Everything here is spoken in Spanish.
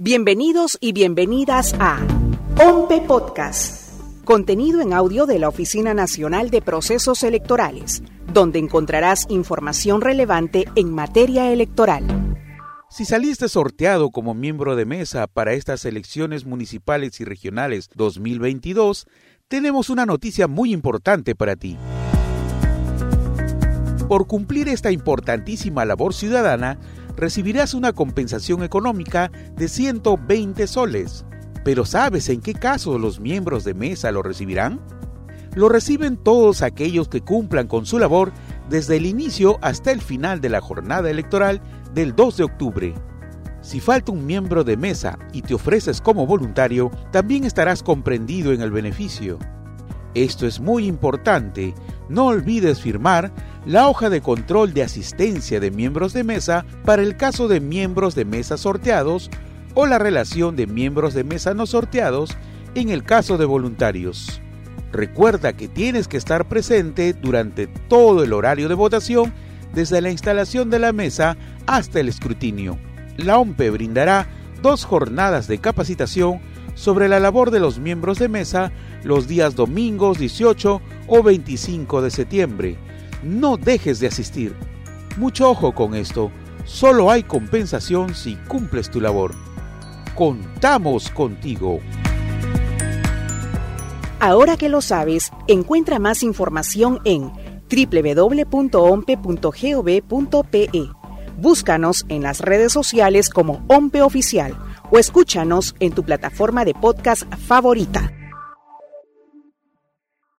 Bienvenidos y bienvenidas a OMPE Podcast, contenido en audio de la Oficina Nacional de Procesos Electorales, donde encontrarás información relevante en materia electoral. Si saliste sorteado como miembro de mesa para estas elecciones municipales y regionales 2022, tenemos una noticia muy importante para ti. Por cumplir esta importantísima labor ciudadana, recibirás una compensación económica de 120 soles. Pero ¿sabes en qué caso los miembros de mesa lo recibirán? Lo reciben todos aquellos que cumplan con su labor desde el inicio hasta el final de la jornada electoral del 2 de octubre. Si falta un miembro de mesa y te ofreces como voluntario, también estarás comprendido en el beneficio. Esto es muy importante. No olvides firmar la hoja de control de asistencia de miembros de mesa para el caso de miembros de mesa sorteados o la relación de miembros de mesa no sorteados en el caso de voluntarios. Recuerda que tienes que estar presente durante todo el horario de votación desde la instalación de la mesa hasta el escrutinio. La OMPE brindará dos jornadas de capacitación sobre la labor de los miembros de mesa los días domingos 18 o 25 de septiembre. No dejes de asistir. Mucho ojo con esto, solo hay compensación si cumples tu labor. Contamos contigo. Ahora que lo sabes, encuentra más información en www.ompe.gov.pe. Búscanos en las redes sociales como OMPE Oficial o escúchanos en tu plataforma de podcast favorita.